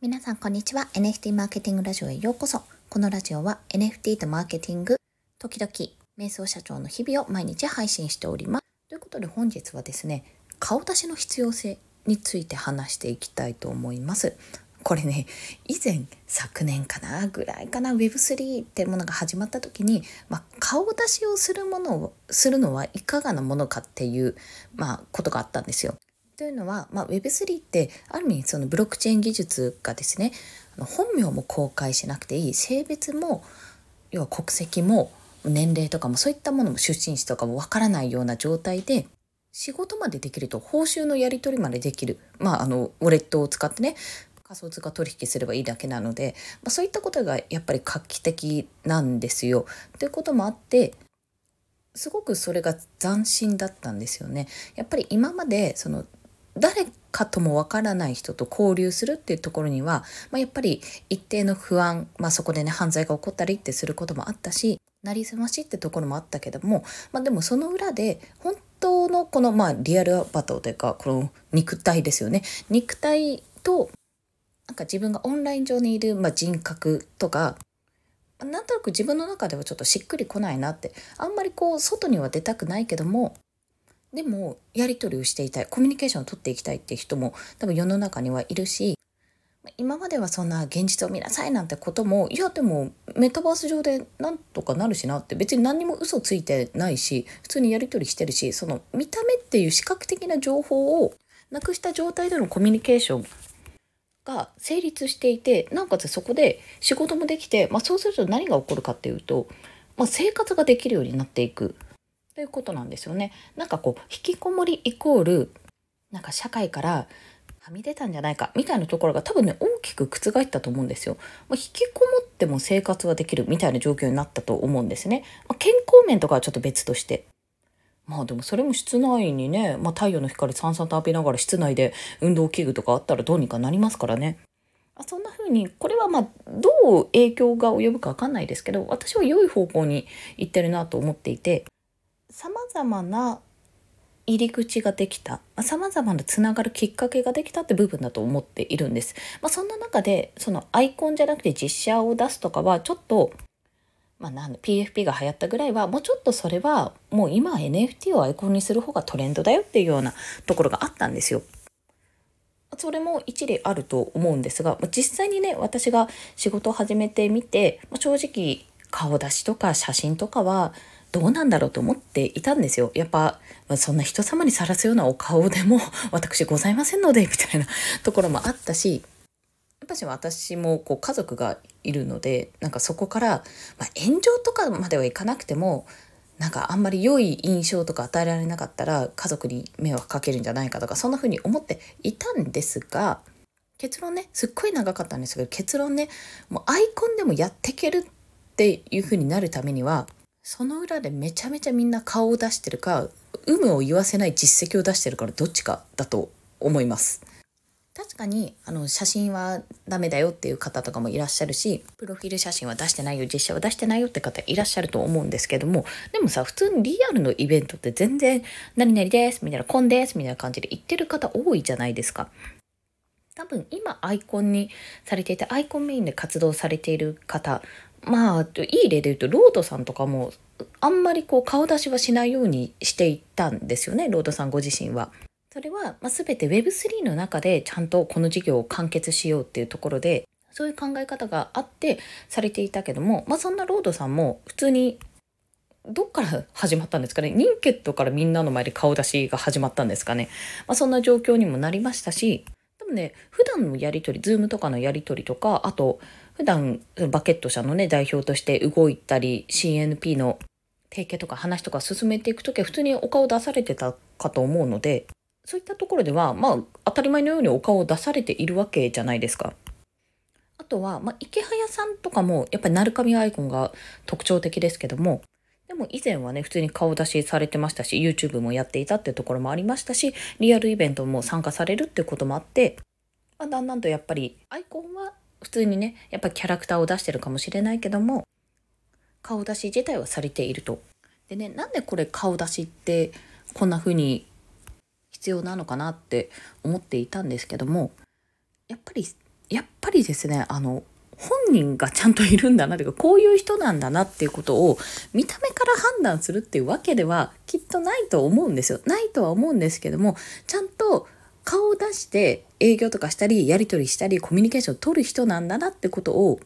皆さんこんにちは。NFT マーケティングラジオへようこそ。このラジオは NFT とマーケティング時々瞑想社長の日々を毎日配信しております。ということで本日はですね顔出しの必要性について話していきたいと思います。これね以前昨年かなぐらいかな Web3 ってものが始まった時に、まあ、顔出しをするものをするのはいかがなものかっていう、まあ、ことがあったんですよ。というのは、まあ、Web3 ってある意味そのブロックチェーン技術がですね本名も公開しなくていい性別も要は国籍も年齢とかもそういったものも出身地とかもわからないような状態で仕事までできると報酬のやり取りまでできるまああのウォレットを使ってね仮想通貨取引すればいいだけなので、まあ、そういったことがやっぱり画期的なんですよ。ということもあってすごくそれが斬新だったんですよね。やっぱり今までその誰かともわからない人と交流するっていうところには、まあ、やっぱり一定の不安、まあ、そこでね犯罪が起こったりってすることもあったしなりすましってところもあったけども、まあ、でもその裏で本当のこのまあリアルアバターというかこの肉体ですよね。肉体となんか自分がオンライン上にいる、まあ、人格とかなんとなく自分の中ではちょっとしっくりこないなってあんまりこう外には出たくないけどもでもやり取りをしていたいコミュニケーションを取っていきたいっていう人も多分世の中にはいるし今まではそんな現実を見なさいなんてこともいやでもメタバース上でなんとかなるしなって別に何にも嘘ついてないし普通にやり取りしてるしその見た目っていう視覚的な情報をなくした状態でのコミュニケーションが成立していてなおかつそこで仕事もできて、まあ、そうすると何が起こるかっていうと、まあ、生活ができるようになっていく。ということなんですよね。なんかこう引きこもりイコールなんか社会からはみ出たんじゃないかみたいなところが多分ね大きく覆ったと思うんですよ。まあ、引きこもっても生活はできるみたいな状況になったと思うんですね。まあ、健康面とかはちょっと別として。まあでもそれも室内にね、まあ、太陽の光さんさんと浴びながら室内で運動器具とかあったらどうにかなりますからね。そんな風にこれはまあどう影響が及ぶか分かんないですけど私は良い方向に行ってるなと思っていてさまざまな入り口ができたさまざ、まなつながるきっかけができたって部分だと思っているんです。まあ、そんな中でそのアイコンじゃなくて実写を出すとかはちょっとまあ、なん PFP が流行ったぐらいはもうちょっとそれはもう今 NFT をアイコンにする方がトレンドだよっていうようなところがあったんですよ。それも一理あると思うんですが実際にね私が仕事を始めてみて正直顔出しとか写真とかはどうなんだろうと思っていたんですよ。やっぱ、まあ、そんな人様にさらすようなお顔でも 私ございませんのでみたいな ところもあったしぱ私もこう家族がいるのでなんかそこから、まあ、炎上とかまではいかなくてもなんかあんまり良い印象とか与えられなかったら家族に迷惑かけるんじゃないかとかそんな風に思っていたんですが結論ねすっごい長かったんですけど結論ねもうアイコンでもやっていけるっていう風になるためにはその裏でめちゃめちゃみんな顔を出してるか有無を言わせない実績を出してるからどっちかだと思います。確かにあの写真はダメだよっていう方とかもいらっしゃるしプロフィール写真は出してないよ実写は出してないよって方いらっしゃると思うんですけどもでもさ普通にリアルのイベントって全然「何々です」みたいな「コンです」みたいな感じで言ってる方多いじゃないですか。多分今アイコンにされていてアイコンメインで活動されている方まあいい例で言うとロードさんとかもあんまりこう顔出しはしないようにしていったんですよねロードさんご自身は。それは、まあ、全て Web3 の中でちゃんとこの事業を完結しようっていうところでそういう考え方があってされていたけども、まあ、そんなロードさんも普通にどっから始まったんですかねニンケットからみんなの前で顔出しが始まったんですかね、まあ、そんな状況にもなりましたしでもね普段のやり取り Zoom とかのやり取りとかあと普段バケット社のね代表として動いたり CNP の提携とか話とか進めていく時は普通にお顔出されてたかと思うのでそういったところでは、まあ、当たり前のようにお顔を出されているわけじゃないですか。あとは、まあ、池早さんとかも、やっぱり鳴神アイコンが特徴的ですけども、でも以前はね、普通に顔出しされてましたし、YouTube もやっていたっていうところもありましたし、リアルイベントも参加されるっていうこともあって、まあ、だんだんとやっぱりアイコンは普通にね、やっぱキャラクターを出してるかもしれないけども、顔出し自体はされていると。でね、なんでこれ顔出しってこんな風に必要なのかなって思っていたんですけどもやっぱりやっぱりですねあの本人がちゃんといるんだなというかこういう人なんだなっていうことを見た目から判断するっていうわけではきっとないと思うんですよ。ないとは思うんですけどもちゃんと顔を出して営業とかしたりやり取りしたりコミュニケーションを取る人なんだなってことを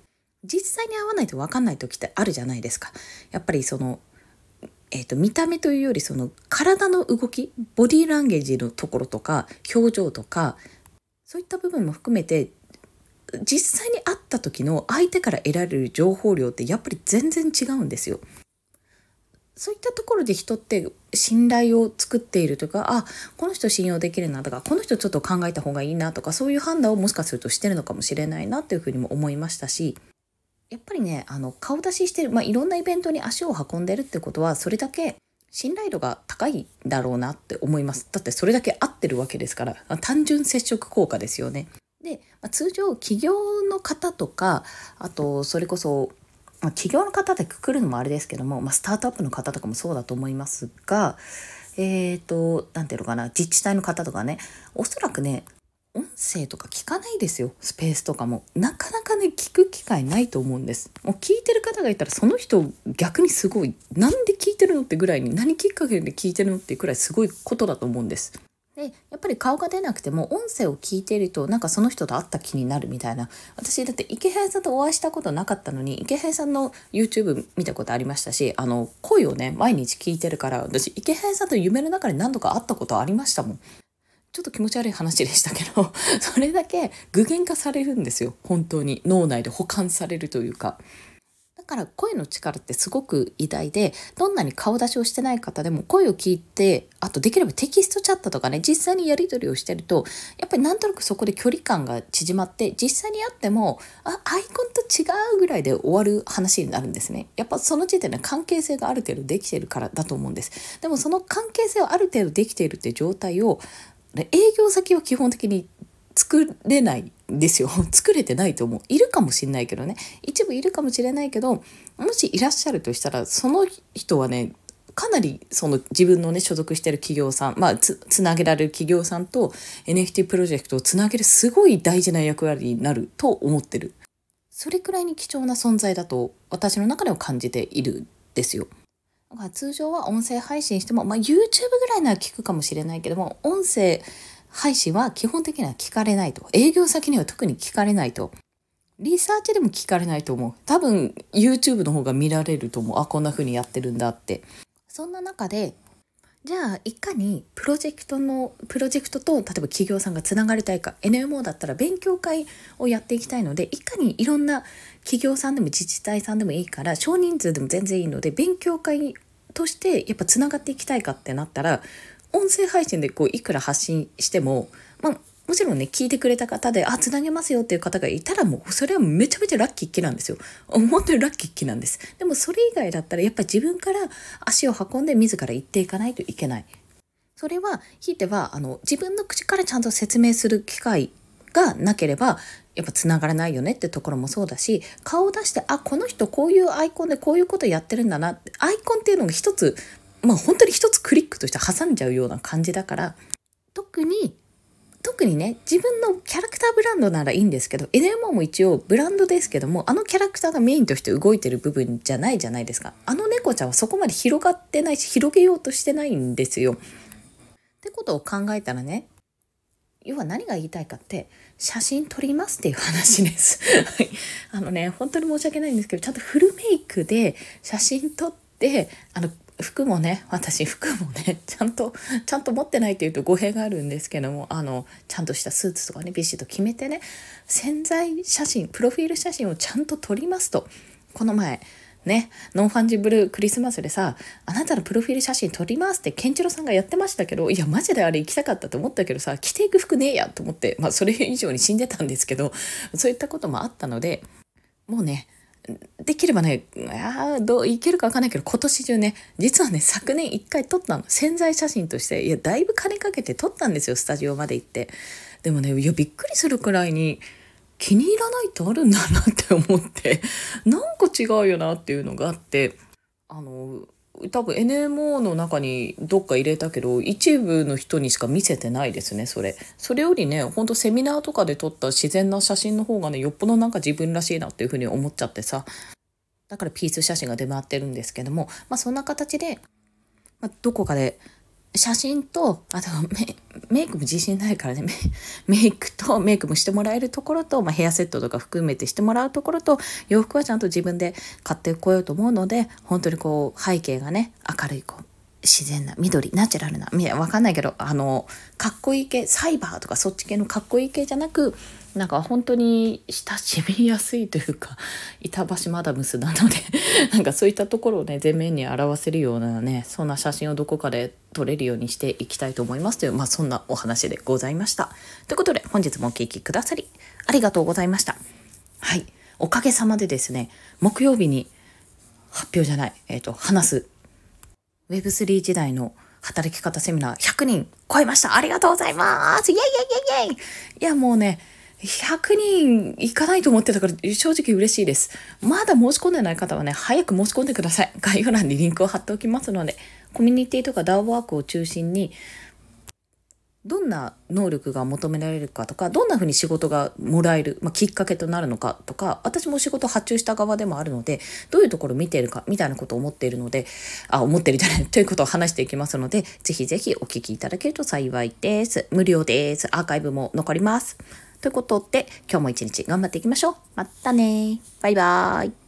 実際に会わないと分かんない時ってあるじゃないですか。やっぱりそのえーと、見た目というよりその体の動きボディーランゲージのところとか表情とかそういった部分も含めて実際に会った時の相手から得られる情報量ってやっぱり全然違うんですよ。そういったところで人って信頼を作っているというかあこの人信用できるなとかこの人ちょっと考えた方がいいなとかそういう判断をもしかするとしてるのかもしれないなっていうふうにも思いましたしやっぱりねあの顔出ししてる、まあ、いろんなイベントに足を運んでるってことはそれだけ信頼度が高いだろうなって思いますだってそれだけ合ってるわけですから単純接触効果ですよね。で、まあ、通常企業の方とかあとそれこそ、まあ、企業の方でくくるのもあれですけども、まあ、スタートアップの方とかもそうだと思いますがえっ、ー、と何ていうのかな自治体の方とかねおそらくね音声とか聞かないですよスペースとかも。なかなかね聞く機会ないと思うんです。もう聞いてる方がいたらその人逆にすごいなんで聞いてるのってぐらいに何きっかけで聞いてるのってくらいすごいことだと思うんです。でやっぱり顔が出なくても音声を聞いているとなんかその人と会った気になるみたいな。私だって池原さんとお会いしたことなかったのに池原さんの YouTube 見たことありましたしあの声をね毎日聞いてるから私池原さんと夢の中で何度か会ったことありましたもん。ちょっと気持ち悪い話でしたけど それだけ具現化されるんですよ。本当に脳内で保管されるというか。だから声の力ってすごく偉大でどんなに顔出しをしてない方でも声を聞いてあとできればテキストチャットとかね実際にやり取りをしてるとやっぱりなんとなくそこで距離感が縮まって実際に会ってもあアイコンと違うぐらいで終わる話になるんですね。やっぱその時点で関係性がある程度できてるからだと思うんです。でもその関係性はある程度できているっていう状態を営業先は基本的に作れないですよ。作れてないと思う。いるかもしれないけどね。一部いるかもしれないけどもしいらっしゃるとしたらその人はねかなりその自分のね所属してる企業さんまあつつなげられる企業さんと NFT プロジェクトをつなげるすごい大事な役割になると思ってる。それくらいに貴重な存在だと私の中では感じているんですよ。だから通常は音声配信しても、まあ、YouTube ぐらいなら聞くかもしれないけども音声配信は基本的には聞かれないと。営業先には特に聞かれないと。リサーチでも聞かれないと思う。多分 YouTube の方が見られると思う。あこんな風にやってるんだって。そんな中でじゃあいかにプロジェクトのプロジェクトと例えば企業さんがつながりたいか NMO だったら勉強会をやっていきたいのでいかにいろんな企業さんでも自治体さんでもいいから少人数でも全然いいので勉強会としてやっぱつながっていきたいかってなったら音声配信でこういくら発信してもまあもちろんね聞いてくれた方であつなげますよっていう方がいたらもうそれはめちゃめちゃラッキーっきなんですよ。本当にラッキーっきなんです。でもそれ以外だったらやっぱり自分から足を運んで自ら行っていかないといけない。それはひいてはあの自分の口からちゃんと説明する機会がなければやっぱつながらないよねってところもそうだし顔を出してあこの人こういうアイコンでこういうことやってるんだなってアイコンっていうのが一つまあ本当に一つクリックとして挟んじゃうような感じだから特に特にね自分のキャラクターブランドならいいんですけど NMO も一応ブランドですけどもあのキャラクターがメインとして動いてる部分じゃないじゃないですかあの猫ちゃんはそこまで広がってないし広げようとしてないんですよ。ってことを考えたらね要は何が言いたいかって写真撮りますっていう話です。あのね本当に申し訳ないんですけどちゃんとフルメイクで写真撮ってあの服もね私服もね ちゃんとちゃんと持ってないっていうと語弊があるんですけどもあのちゃんとしたスーツとかねビシッと決めてね宣材写真プロフィール写真をちゃんと撮りますとこの前ね、ノンファンジブルクリスマスでさ、あなたのプロフィール写真撮りますってケンチロさんがやってましたけど、いや、マジであれ行きたかったと思ったけどさ、着ていく服ねえやと思って、まあ、それ以上に死んでたんですけど、そういったこともあったので、もうね、できればね、あどういけるかわかんないけど、今年中ね、実はね、昨年一回撮ったの。潜在写真として、いや、だいぶ金かけて撮ったんですよ、スタジオまで行って。でもね、いや、びっくりするくらいに、気に入らないとあるんだなって思ってなんか違うよなっていうのがあってあの多分 NMO の中にどっか入れたけど一部の人にしか見せてないですねそれ。それよりねほんとセミナーとかで撮った自然な写真の方がねよっぽどなんか自分らしいなっていうふうに思っちゃってさ。だからピース写真が出回ってるんですけどもまあそんな形で、まあ、どこかで写真と、あとメメイクも自信ないからね。メ、イクとメイクもしてもらえるところと、まあ、ヘアセットとか含めてしてもらうところと、洋服はちゃんと自分で買ってこようと思うので、本当にこう背景がね、明るいこう自然な緑ナチュラルなわかんないけどあのかっこいい系サイバーとかそっち系のかっこいい系じゃなくなんか本当に親しみやすいというか板橋マダムスなので なんかそういったところをね前面に表せるようなねそんな写真をどこかで撮れるようにしていきたいと思いますというまあそんなお話でございました。ということで本日もお聴きくださりありがとうございました。はいおかげさまでですね木曜日に発表じゃない、えっ、ー、と話す Web3 時代の働き方セミナー100人超えましたありがとうございますイェイイェイイェイイェイいやもうね、100人いかないと思ってたから正直嬉しいです。まだ申し込んでない方はね、早く申し込んでください。概要欄にリンクを貼っておきますので、コミュニティとか DAO ワークを中心にどんな能力が求められるかとかどんなふうに仕事がもらえる、まあ、きっかけとなるのかとか私も仕事発注した側でもあるのでどういうところを見ているかみたいなことを思っているのであ思ってるじゃない ということを話していきますのでぜひぜひお聞きいただけると幸いです無料ですアーカイブも残りますということで今日も一日頑張っていきましょう。またねバイバーイ。